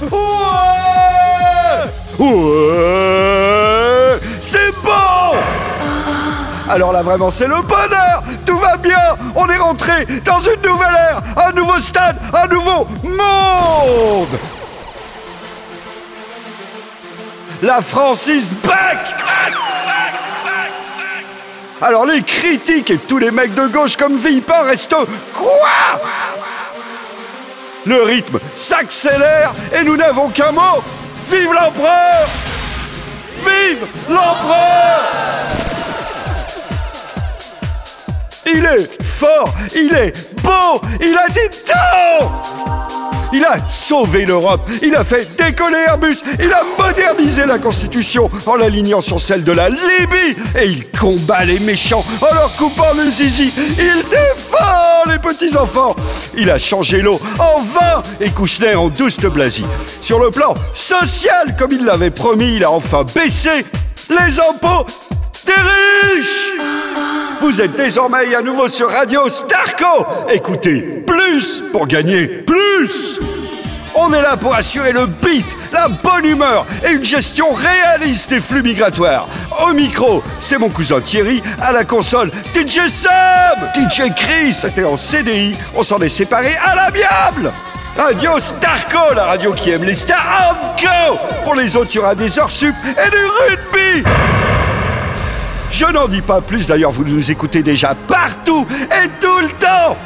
Ouais Ouais C'est bon Alors là vraiment c'est le bonheur Tout va bien On est rentré dans une nouvelle ère Un nouveau stade Un nouveau monde La France is back alors les critiques et tous les mecs de gauche comme Villepin restent quoi Le rythme s'accélère et nous n'avons qu'un mot. Vive l'empereur Vive l'empereur Il est fort, il est beau, il a dit tout il a sauvé l'Europe, il a fait décoller Airbus, il a modernisé la Constitution en l'alignant sur celle de la Libye et il combat les méchants en leur coupant le zizi. Il défend petits-enfants. Il a changé l'eau en vin et Kouchner en douce de Blasie. Sur le plan social, comme il l'avait promis, il a enfin baissé les impôts des riches. Vous êtes désormais à nouveau sur Radio Starco. Écoutez plus pour gagner plus. On est là pour assurer le beat, la bonne humeur et une gestion réaliste des flux migratoires. Au micro, c'est mon cousin Thierry, à la console, DJ Sam, DJ Chris était en CDI, on s'en est séparés à l'amiable. Radio Starco, la radio qui aime les stars. Go. Pour les autres, il y aura des heures sup et du rugby. Je n'en dis pas plus, d'ailleurs vous nous écoutez déjà partout et tout le temps.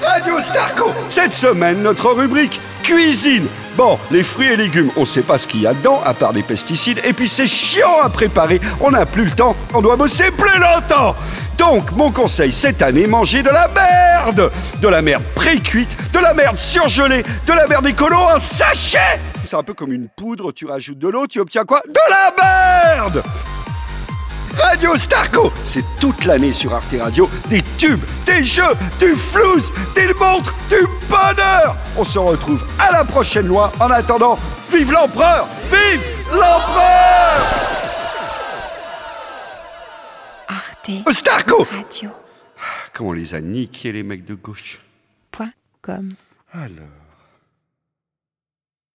Radio Starco. Cette semaine, notre rubrique cuisine. Bon, les fruits et légumes, on sait pas ce qu'il y a dedans, à part des pesticides, et puis c'est chiant à préparer, on n'a plus le temps, on doit bosser plus longtemps. Donc, mon conseil cette année, mangez de la merde. De la merde pré-cuite, de la merde surgelée, de la merde écolo en sachet. C'est un peu comme une poudre, tu rajoutes de l'eau, tu obtiens quoi? De la merde Radio Starco. C'est toute l'année sur Arte Radio, des tubes, des jeux, du flouze, des montres, du bonheur. On se retrouve à la prochaine loi. En attendant, vive l'empereur. Vive l'empereur. Arte Starco. Radio. Comment on les a niqués les mecs de gauche. Point com. Alors...